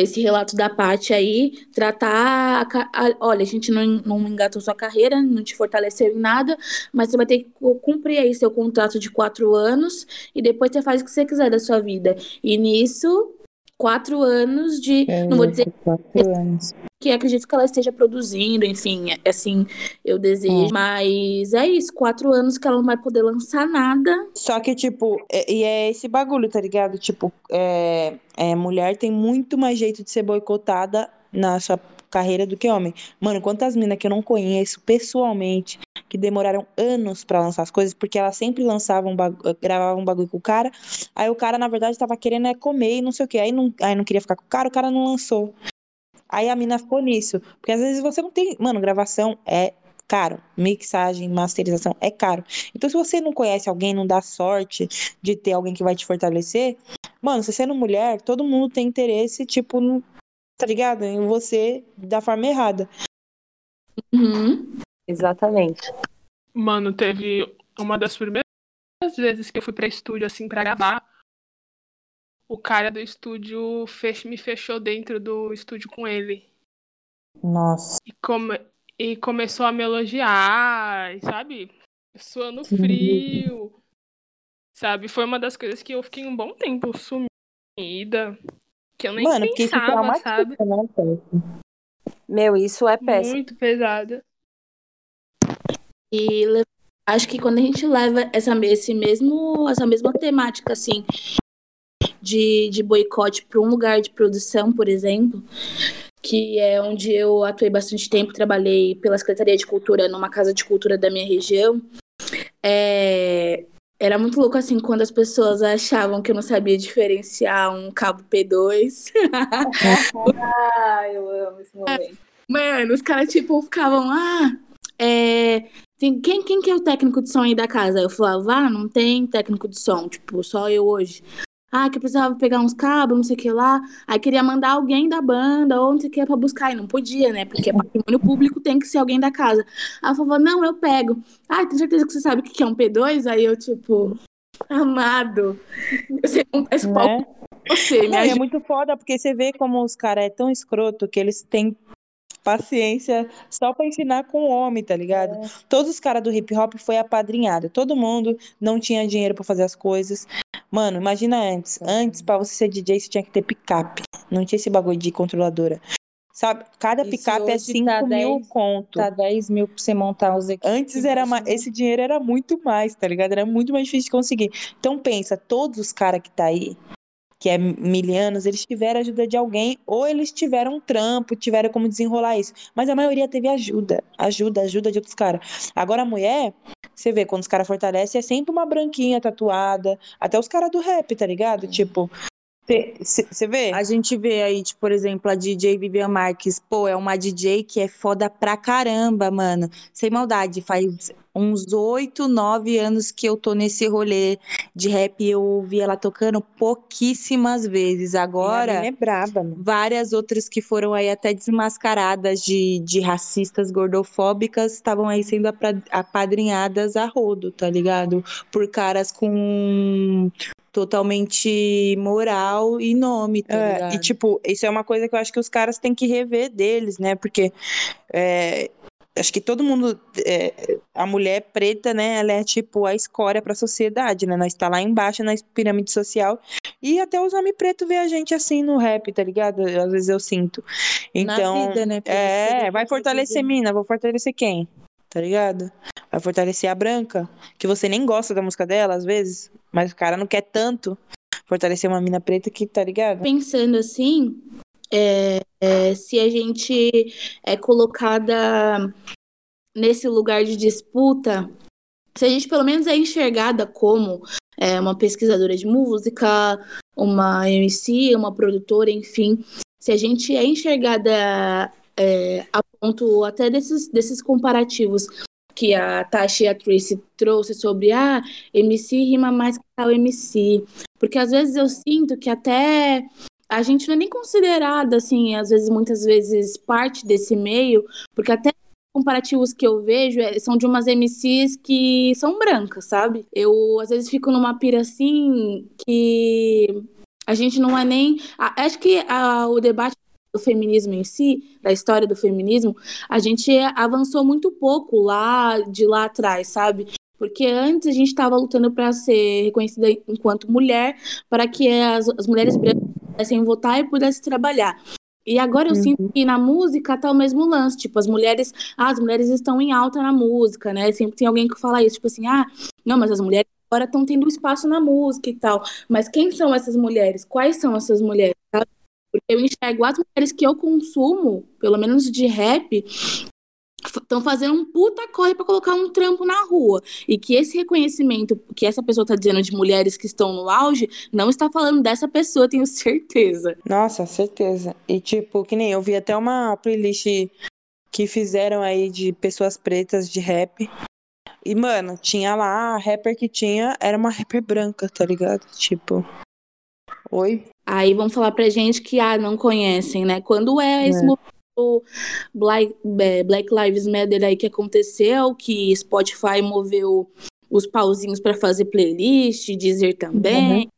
esse relato da Paty aí, tratar. a a- olha, a gente não, não engatou sua carreira, não te fortaleceu em nada, mas você vai ter que cu- cumprir aí seu contrato de quatro anos e depois você faz o que você quiser da sua vida. E nisso, quatro anos de. Não vou dizer Quatro anos. que acredito que ela esteja produzindo, enfim, é- assim, eu desejo. Mas é isso, quatro anos que ela não vai poder lançar nada. Só que, tipo, é- e é esse bagulho, tá ligado? Tipo, é, é, mulher tem muito mais jeito de ser boicotada na sua carreira do que homem. Mano, quantas minas que eu não conheço pessoalmente que demoraram anos pra lançar as coisas, porque elas sempre lançavam, gravavam um bagulho com o cara, aí o cara, na verdade, tava querendo é comer e não sei o que, aí não, aí não queria ficar com o cara, o cara não lançou. Aí a mina ficou nisso. Porque às vezes você não tem. Mano, gravação é caro. Mixagem, masterização é caro. Então, se você não conhece alguém, não dá sorte de ter alguém que vai te fortalecer, mano, você sendo mulher, todo mundo tem interesse, tipo, tá ligado? Em você da forma errada. Uhum. Exatamente. Mano, teve uma das primeiras vezes que eu fui pra estúdio, assim, pra gravar. O cara do estúdio fech me fechou dentro do estúdio com ele. Nossa. E, come e começou a me elogiar, sabe? Suando frio. Sabe? Foi uma das coisas que eu fiquei um bom tempo sumida. Que eu nem Mano, pensava, sabe? né? Meu, isso é péssimo. Muito pesada. E acho que quando a gente leva essa, esse mesmo, essa mesma temática, assim, de, de boicote para um lugar de produção, por exemplo, que é onde eu atuei bastante tempo, trabalhei pela Secretaria de Cultura numa casa de cultura da minha região, é, era muito louco, assim, quando as pessoas achavam que eu não sabia diferenciar um cabo P2. Ah, eu amo esse momento. Mano, os caras, tipo, ficavam, ah, é. Quem, quem que é o técnico de som aí da casa? Eu falava, ah, não tem técnico de som, tipo, só eu hoje. Ah, que eu precisava pegar uns cabos, não sei o que lá. Aí queria mandar alguém da banda ou não sei o que pra buscar. E não podia, né? Porque é patrimônio público, tem que ser alguém da casa. Aí eu falava, não, eu pego. Ah, tem certeza que você sabe o que é um P2? Aí eu, tipo, amado. Eu sei esse palco Né? com você, me é muito foda, porque você vê como os caras é tão escroto que eles têm paciência só pra ensinar com o homem, tá ligado? Todos os caras do hip hop foi apadrinhado. Todo mundo não tinha dinheiro pra fazer as coisas. Mano, imagina antes. Antes, pra você ser DJ, você tinha que ter picape. Não tinha esse bagulho de controladora. Sabe? Cada Isso picape é hoje 5 tá mil 10 conto. Tá 10 mil pra você montar os equipamentos. Antes era ma- esse dinheiro era muito mais, tá ligado? Era muito mais difícil de conseguir. Então pensa, todos os caras que tá aí, que é milianos, eles tiveram ajuda de alguém ou eles tiveram um trampo, tiveram como desenrolar isso. Mas a maioria teve ajuda, ajuda, ajuda de outros caras. Agora a mulher, você vê, quando os caras fortalecem, é sempre uma branquinha tatuada, até os caras do rap, tá ligado? Tipo, você vê? A gente vê aí, tipo, por exemplo, a DJ Vivian Marques, pô, é uma DJ que é foda pra caramba, mano. Sem maldade, faz uns oito, nove anos que eu tô nesse rolê de rap e eu ouvi ela tocando pouquíssimas vezes. Agora, é braba, mano. várias outras que foram aí até desmascaradas de, de racistas gordofóbicas estavam aí sendo apadrinhadas a rodo, tá ligado? Por caras com totalmente moral e nome, tá É, e tipo, isso é uma coisa que eu acho que os caras têm que rever deles, né? Porque é, acho que todo mundo, é, a mulher preta, né? Ela é tipo a escória pra sociedade, né? Nós tá lá embaixo na pirâmide social e até os homens pretos vê a gente assim no rap, tá ligado? Às vezes eu sinto. Então, Na vida, né? É, ver vai fortalecer mina, vou fortalecer quem? Tá ligado? Vai fortalecer a branca, que você nem gosta da música dela às vezes, mas o cara não quer tanto fortalecer uma mina preta que, tá ligado? Pensando assim, é, é, se a gente é colocada nesse lugar de disputa, se a gente pelo menos é enxergada como é, uma pesquisadora de música, uma MC, uma produtora, enfim, se a gente é enxergada é, a ponto até desses, desses comparativos que a Tasha e a Tracy trouxe sobre ah, MC rima mais que tal MC. Porque às vezes eu sinto que até a gente não é nem considerada, assim, às vezes, muitas vezes, parte desse meio, porque até comparativos que eu vejo é- são de umas MCs que são brancas, sabe? Eu, às vezes, fico numa pira, assim, que a gente não é nem... Acho que a- o debate do feminismo em si, da história do feminismo, a gente avançou muito pouco lá, de lá atrás, sabe? Porque antes a gente estava lutando para ser reconhecida enquanto mulher, para que as, as mulheres brancas pudessem votar e pudessem trabalhar. E agora eu sinto que na música tá o mesmo lance, tipo, as mulheres, ah, as mulheres estão em alta na música, né? Sempre tem alguém que fala isso, tipo assim, ah, não, mas as mulheres agora estão tendo espaço na música e tal. Mas quem são essas mulheres? Quais são essas mulheres? Porque eu enxergo as mulheres que eu consumo, pelo menos de rap, estão fazendo um puta corre para colocar um trampo na rua. E que esse reconhecimento que essa pessoa tá dizendo de mulheres que estão no auge, não está falando dessa pessoa, tenho certeza. Nossa, certeza. E tipo, que nem eu vi até uma playlist que fizeram aí de pessoas pretas de rap. E, mano, tinha lá, a rapper que tinha era uma rapper branca, tá ligado? Tipo. Oi? Aí vão falar pra gente que, ah, não conhecem, né? Quando é esse É. movimento o Black, é, Black Lives Matter aí que aconteceu, que Spotify moveu os pauzinhos para fazer playlist, dizer também. Uhum.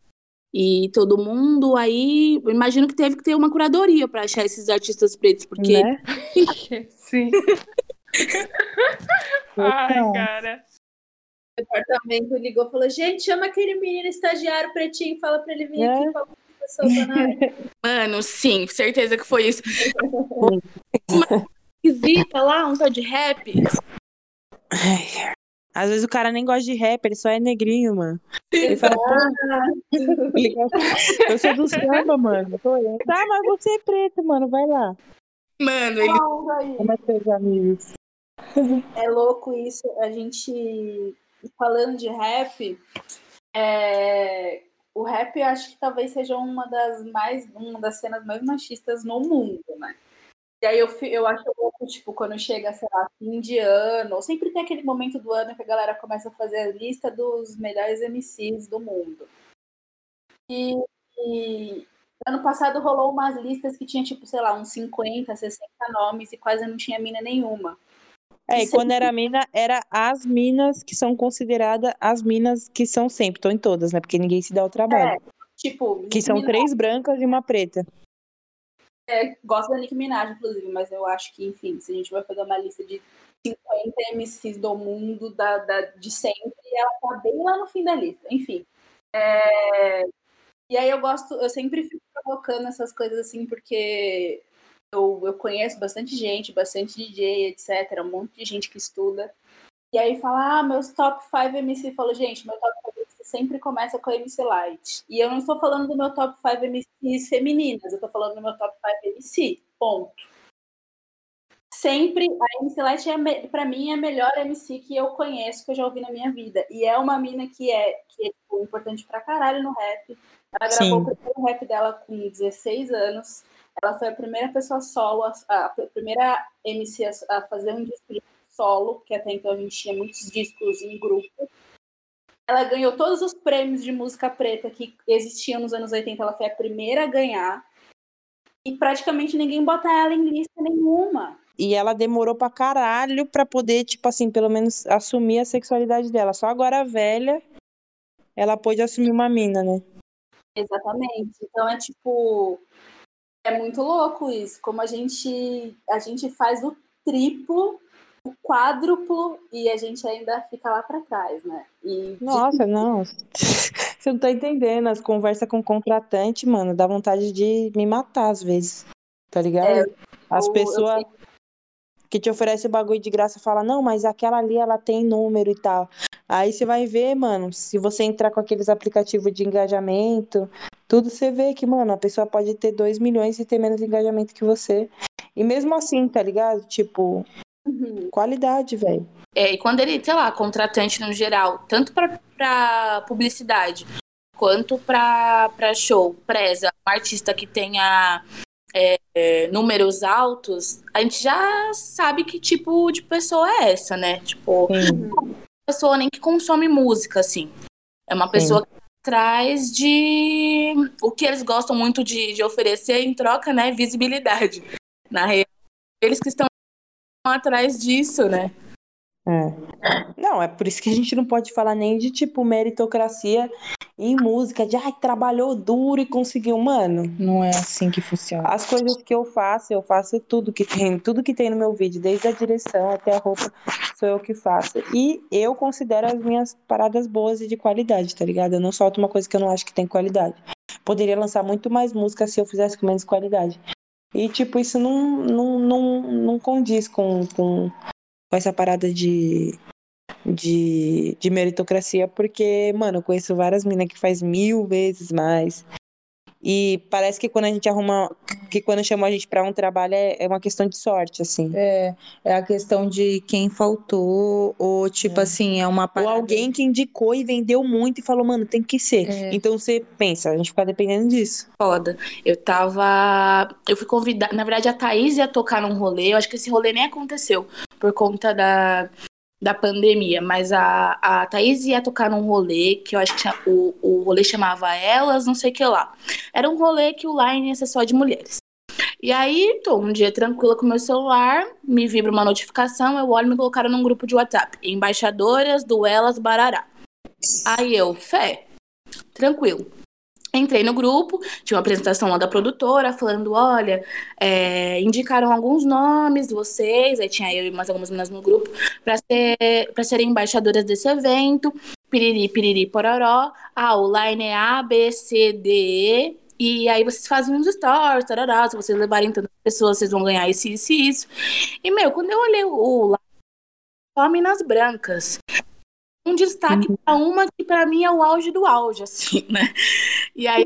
E todo mundo aí, imagino que teve que ter uma curadoria para achar esses artistas pretos, porque. Né? Sim. Ai, cara. O departamento ligou e falou: gente, chama aquele menino estagiário pretinho, fala para ele vir é. aqui falar Mano, sim, certeza que foi isso. Uma esquisita lá, um tal de rap. Ai. Às vezes o cara nem gosta de rap, ele só é negrinho, mano. Ele fala, eu sou do samba, mano. Tá, mas você é preto, mano, vai lá. Mano, ele. Como é seus amigos? É louco isso. A gente, falando de rap, é... o rap acho que talvez seja uma das mais, uma das cenas mais machistas no mundo, né? E aí eu, eu acho louco, tipo, quando chega, sei lá, fim de ano, sempre tem aquele momento do ano que a galera começa a fazer a lista dos melhores MCs do mundo. E, e ano passado rolou umas listas que tinha, tipo, sei lá, uns 50, 60 nomes e quase não tinha mina nenhuma. É, e quando era mina, era as minas que são consideradas as minas que são sempre, estão em todas, né? Porque ninguém se dá o trabalho. É, tipo. Que são três brancas e uma preta. É, gosto da Nicki Minaj, inclusive, mas eu acho que, enfim, se a gente vai fazer uma lista de 50 MCs do mundo da, da, de sempre, ela tá bem lá no fim da lista. Enfim. É... E aí eu gosto, eu sempre fico provocando essas coisas assim, porque eu, eu conheço bastante gente, bastante DJ, etc., um monte de gente que estuda. E aí fala, ah, meus top 5 MC. Falou, gente, meu top 5 MC sempre começa com a MC Light. E eu não estou falando do meu top 5 MCs femininas, eu estou falando do meu top 5 MC. Ponto. Sempre, a MC Light, é, para mim, é a melhor MC que eu conheço, que eu já ouvi na minha vida. E é uma mina que é, que é tipo, importante pra caralho no rap. Ela Sim. gravou o primeiro rap dela com 16 anos. Ela foi a primeira pessoa solo, a, a primeira MC a, a fazer um disco solo, porque até então a gente tinha muitos discos em grupo. Ela ganhou todos os prêmios de música preta que existiam nos anos 80, ela foi a primeira a ganhar. E praticamente ninguém bota ela em lista nenhuma. E ela demorou pra caralho pra poder, tipo assim, pelo menos assumir a sexualidade dela. Só agora velha, ela pôde assumir uma mina, né? Exatamente. Então é tipo. É muito louco isso. Como a gente, a gente faz o triplo o quádruplo e a gente ainda fica lá para trás, né? E Nossa, não. Você não tá entendendo. As conversas com o contratante, mano, dá vontade de me matar às vezes. Tá ligado? É, As pessoas que te oferecem o bagulho de graça fala não, mas aquela ali ela tem número e tal. Aí você vai ver, mano, se você entrar com aqueles aplicativos de engajamento, tudo você vê que, mano, a pessoa pode ter 2 milhões e ter menos engajamento que você. E mesmo assim, tá ligado? Tipo, Uhum. Qualidade, velho. É, e quando ele, sei lá, contratante no geral, tanto para publicidade quanto para show, preza um artista que tenha é, é, números altos, a gente já sabe que tipo de pessoa é essa, né? Tipo, Sim. pessoa nem que consome música, assim. É uma pessoa Sim. que traz de o que eles gostam muito de, de oferecer em troca, né? Visibilidade. Na real, eles que estão atrás disso, né? É. Não, é por isso que a gente não pode falar nem de tipo meritocracia em música, de ai, trabalhou duro e conseguiu, mano. Não é assim que funciona. As coisas que eu faço, eu faço tudo que tem, tudo que tem no meu vídeo, desde a direção até a roupa, sou eu que faço. E eu considero as minhas paradas boas e de qualidade, tá ligado? Eu não solto uma coisa que eu não acho que tem qualidade. Poderia lançar muito mais música se eu fizesse com menos qualidade. E, tipo, isso não, não, não, não condiz com, com, com essa parada de, de, de meritocracia, porque, mano, eu conheço várias minas que faz mil vezes mais, e parece que quando a gente arruma, que quando chamam a gente para um trabalho é, é, uma questão de sorte, assim. É, é a questão de quem faltou, ou tipo é. assim, é uma parada... Ou alguém que indicou e vendeu muito e falou, mano, tem que ser. É. Então você pensa, a gente fica dependendo disso. Foda. Eu tava. Eu fui convidada. Na verdade, a Thaís ia tocar num rolê, eu acho que esse rolê nem aconteceu. Por conta da, da pandemia, mas a, a Thaís ia tocar num rolê que eu acho que tinha, o, o rolê chamava Elas, não sei o que lá. Era um rolê que o line ia ser só de mulheres. E aí, tô um dia tranquila com meu celular, me vibra uma notificação, eu olho e me colocaram num grupo de WhatsApp. Embaixadoras do Elas Barará. Aí eu, fé, tranquilo. Entrei no grupo, tinha uma apresentação lá da produtora, falando: olha, é, indicaram alguns nomes vocês, aí tinha eu e mais algumas meninas no grupo, para ser, pra serem embaixadoras desse evento. Piriri, piriri, pororó. Ah, o line é A, B, C, D, E. E aí vocês fazem uns stories, tarará, se vocês levarem tantas pessoas, vocês vão ganhar isso, isso isso. E, meu, quando eu olhei o, o só minas brancas um destaque uhum. para uma que para mim é o auge do auge, assim, né? E aí,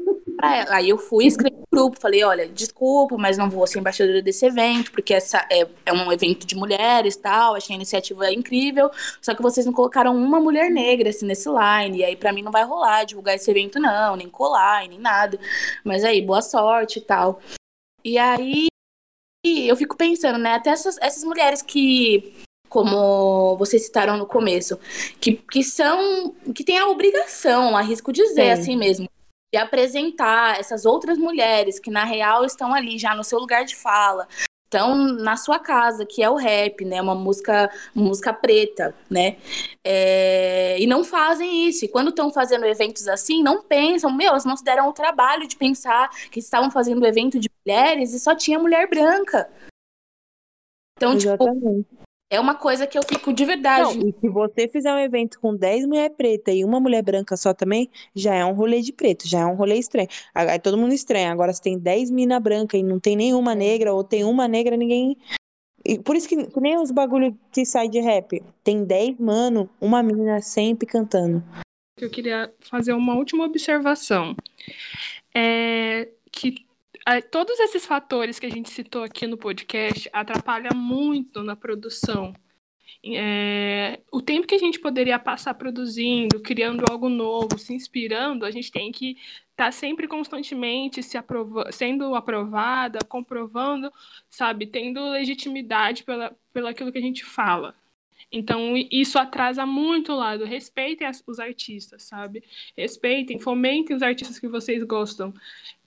aí eu fui escrever no grupo, falei, olha, desculpa, mas não vou ser embaixadora desse evento, porque essa é, é um evento de mulheres tal, achei a iniciativa incrível, só que vocês não colocaram uma mulher negra assim, nesse line, e aí para mim não vai rolar divulgar esse evento não, nem colar, nem nada. Mas aí, boa sorte e tal. E aí eu fico pensando, né, até essas, essas mulheres que como vocês citaram no começo, que, que são, que tem a obrigação, arrisco dizer assim mesmo, de apresentar essas outras mulheres que na real estão ali já no seu lugar de fala, estão na sua casa, que é o rap, né? Uma música, música preta, né? É, e não fazem isso. E quando estão fazendo eventos assim, não pensam, meu, elas não se deram o trabalho de pensar que estavam fazendo evento de mulheres e só tinha mulher branca. Então, tipo, Exatamente. tipo, é uma coisa que eu fico de verdade. Não, e se você fizer um evento com 10 mulheres pretas e uma mulher branca só também, já é um rolê de preto, já é um rolê estranho. Aí todo mundo estranha. Agora, se tem 10 mina branca e não tem nenhuma negra, ou tem uma negra, ninguém. E por isso que, que nem os bagulho que sai de rap. Tem 10, mano, uma menina sempre cantando. Eu queria fazer uma última observação. É que todos esses fatores que a gente citou aqui no podcast atrapalham muito na produção. É, o tempo que a gente poderia passar produzindo, criando algo novo, se inspirando, a gente tem que estar tá sempre constantemente se aprova sendo aprovada, comprovando, sabe, tendo legitimidade pela, pelo aquilo que a gente fala. Então, isso atrasa muito o lado. Respeitem as, os artistas, sabe? Respeitem, fomentem os artistas que vocês gostam.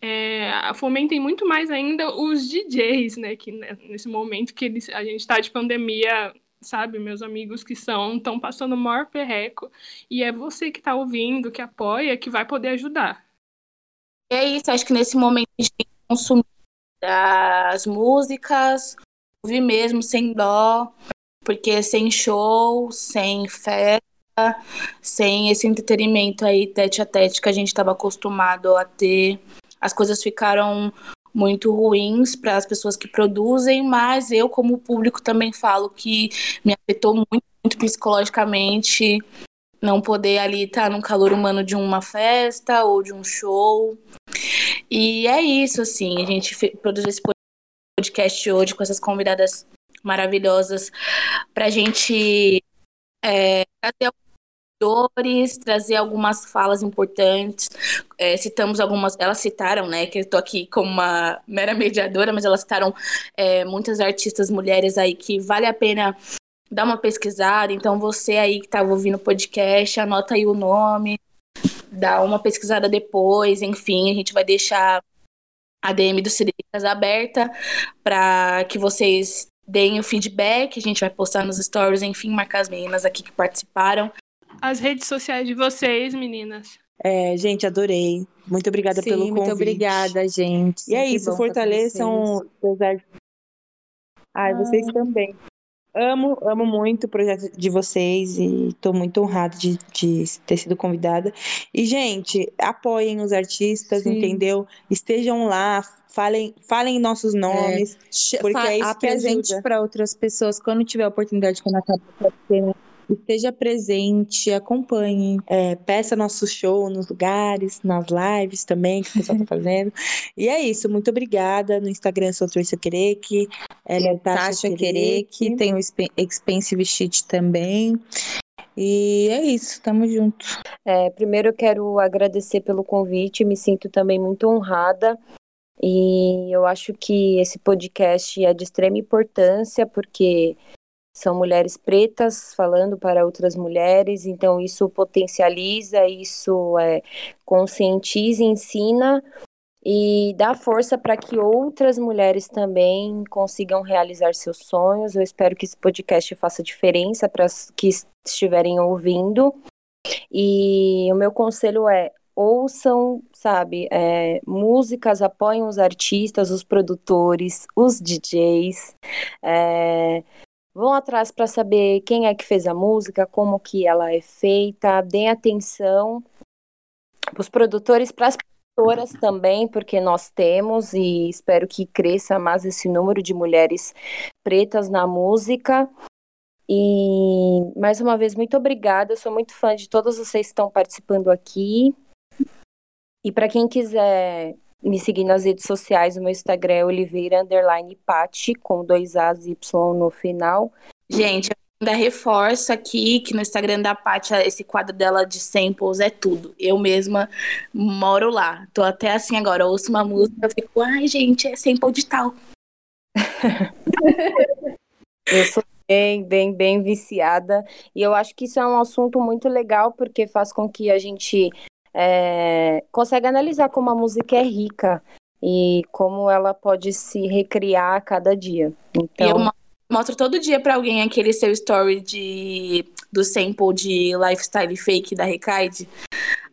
É, fomentem muito mais ainda os DJs, né? Que né, nesse momento que eles, a gente está de pandemia, sabe? Meus amigos que são, estão passando o maior perreco. E é você que está ouvindo, que apoia, que vai poder ajudar. É isso, acho que nesse momento a gente tem que consumir as músicas, ouvir mesmo sem dó, porque sem show, sem festa, sem esse entretenimento aí tete a tete que a gente estava acostumado a ter, as coisas ficaram muito ruins para as pessoas que produzem, mas eu, como público, também falo que me afetou muito, muito psicologicamente não poder ali estar no calor humano de uma festa ou de um show. E é isso, assim, a gente produziu esse podcast hoje com essas convidadas maravilhosas para a gente é, trazer dores, trazer algumas falas importantes. É, citamos algumas, elas citaram, né, que eu tô aqui como uma mera mediadora, mas elas citaram é, muitas artistas mulheres aí que vale a pena dar uma pesquisada. Então, você aí que estava ouvindo o podcast, anota aí o nome, dá uma pesquisada depois, enfim, a gente vai deixar a DM do Cirílicas aberta para que vocês deem o feedback, a gente vai postar nos stories, enfim, marcar as meninas aqui que participaram. As redes sociais de vocês, meninas. É, gente, adorei. Muito obrigada Sim, pelo convite. Muito obrigada, gente. E é isso, fortaleçam os Ai, vocês também. Amo, amo muito o projeto de vocês e estou muito honrada de, de, ter sido convidada. E, gente, apoiem os artistas, Sim. entendeu? Estejam lá, falem, falem nossos é. nomes, é. porque é isso Apresente para outras pessoas quando tiver a oportunidade, quando acabar esteja presente, acompanhe, é, peça nosso show nos lugares, nas lives também que o pessoal tá fazendo. e é isso, muito obrigada. No Instagram sou Trisha Quereque, ela é Tasha Quereque, tem o Expensive Sheet também. E é isso, tamo junto. É, primeiro eu quero agradecer pelo convite, me sinto também muito honrada. E eu acho que esse podcast é de extrema importância, porque são mulheres pretas falando para outras mulheres, então isso potencializa, isso é, conscientiza, ensina e dar força para que outras mulheres também consigam realizar seus sonhos. Eu espero que esse podcast faça diferença para as que estiverem ouvindo. E o meu conselho é ouçam, sabe, é, músicas, apoiem os artistas, os produtores, os DJs, é, vão atrás para saber quem é que fez a música, como que ela é feita, deem atenção para os produtores, para as produtoras também, porque nós temos e espero que cresça mais esse número de mulheres pretas na música. E mais uma vez, muito obrigada. Eu sou muito fã de todos vocês que estão participando aqui. E para quem quiser me seguir nas redes sociais, o meu Instagram é Oliveira Underline Pati, com dois As e Y no final. Gente, ainda reforço aqui que no Instagram da Paty, esse quadro dela de samples é tudo. Eu mesma moro lá. Tô até assim agora, eu ouço uma música, fico, ai, gente, é sample de tal. eu sou bem, bem, bem viciada. E eu acho que isso é um assunto muito legal, porque faz com que a gente é, consegue analisar como a música é rica e como ela pode se recriar a cada dia. Então... eu mostro todo dia para alguém aquele seu story de do sample de lifestyle fake da Recaide.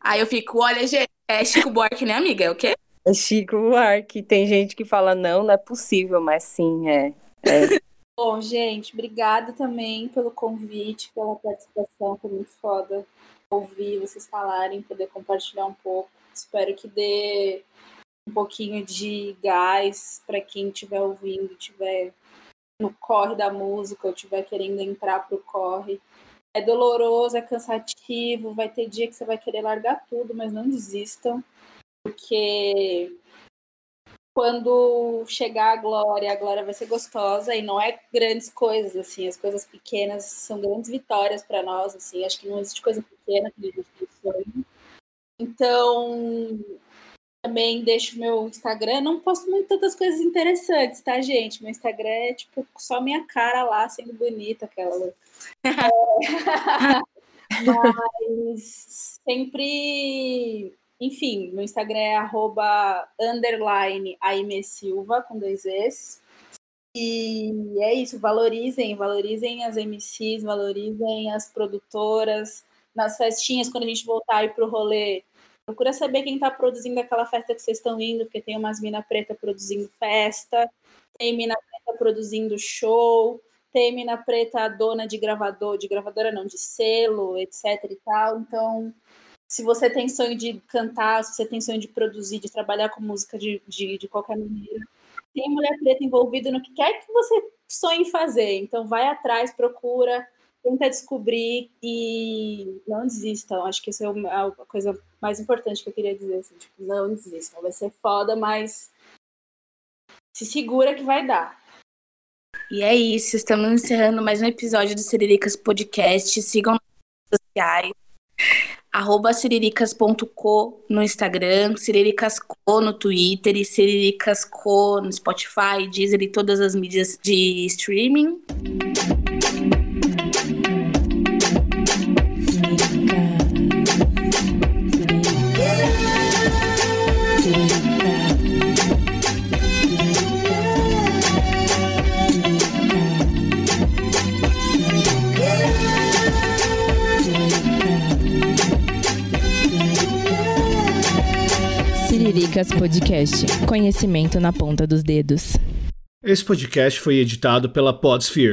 Aí eu fico, olha, gente, é Chico Buarque, né, amiga? É o quê? É Chico Buarque. Tem gente que fala, não, não é possível, mas sim, é. é. Bom, gente, obrigada também pelo convite, pela participação, foi muito foda ouvir vocês falarem, poder compartilhar um pouco. Espero que dê um pouquinho de gás para quem estiver ouvindo, estiver no corre da música ou estiver querendo entrar pro corre. É doloroso, é cansativo, vai ter dia que você vai querer largar tudo, mas não desistam, porque quando chegar a glória, a glória vai ser gostosa e não é grandes coisas assim, as coisas pequenas são grandes vitórias para nós, assim, acho que não existe coisa pequena que a gente tem sonho. Então, também deixo meu Instagram, não posto muito tantas coisas interessantes, tá, gente? Meu Instagram é tipo só minha cara lá sendo bonita, aquela. é... Mas sempre enfim, meu Instagram é arroba underline Silva, com dois Es. E é isso, valorizem, valorizem as MCs, valorizem as produtoras. Nas festinhas, quando a gente voltar aí pro rolê, procura saber quem está produzindo aquela festa que vocês estão indo, porque tem umas mina preta produzindo festa, tem mina preta produzindo show, tem mina preta dona de gravador, de gravadora não, de selo, etc e tal. Então, se você tem sonho de cantar, se você tem sonho de produzir, de trabalhar com música de, de, de qualquer maneira, tem mulher preta envolvida no que quer que você sonhe fazer. Então, vai atrás, procura, tenta descobrir e não desistam. Acho que isso é a coisa mais importante que eu queria dizer. Assim, tipo, não desistam. Vai ser foda, mas se segura que vai dar. E é isso, estamos encerrando mais um episódio do Siriricas Podcast. Sigam nas redes sociais arroba siriricas.co no Instagram, siriricasco no Twitter e siriricasco no Spotify, Deezer e todas as mídias de streaming. Dicas Podcast. Conhecimento na ponta dos dedos. Esse podcast foi editado pela Podsphere.